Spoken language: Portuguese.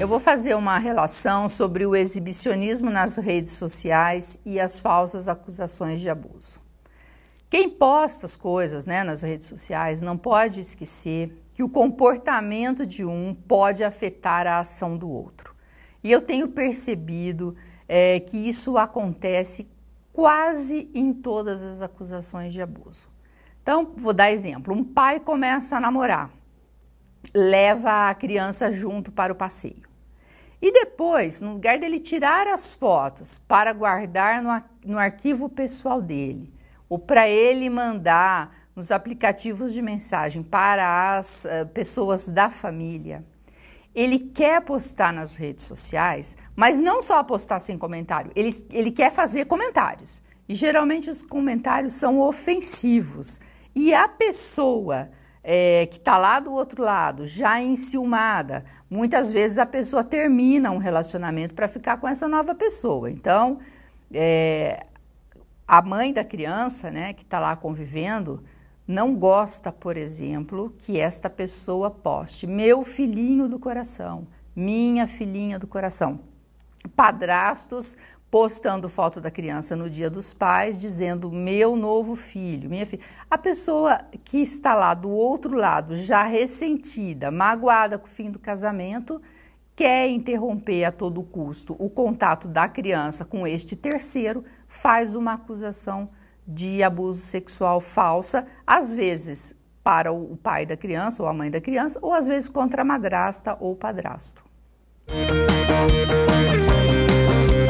Eu vou fazer uma relação sobre o exibicionismo nas redes sociais e as falsas acusações de abuso. Quem posta as coisas né, nas redes sociais não pode esquecer que o comportamento de um pode afetar a ação do outro. E eu tenho percebido é, que isso acontece quase em todas as acusações de abuso. Então, vou dar exemplo: um pai começa a namorar, leva a criança junto para o passeio. E depois, no lugar dele tirar as fotos para guardar no, no arquivo pessoal dele, ou para ele mandar nos aplicativos de mensagem para as uh, pessoas da família, ele quer postar nas redes sociais, mas não só postar sem comentário, ele, ele quer fazer comentários. E geralmente os comentários são ofensivos. E a pessoa é, que está lá do outro lado, já enciumada, muitas vezes a pessoa termina um relacionamento para ficar com essa nova pessoa. Então, é, a mãe da criança, né, que está lá convivendo, não gosta, por exemplo, que esta pessoa poste meu filhinho do coração, minha filhinha do coração. Padrastos postando foto da criança no dia dos pais, dizendo meu novo filho, minha filha. A pessoa que está lá do outro lado, já ressentida, magoada com o fim do casamento, quer interromper a todo custo o contato da criança com este terceiro, faz uma acusação de abuso sexual falsa, às vezes para o pai da criança ou a mãe da criança, ou às vezes contra a madrasta ou padrasto. Música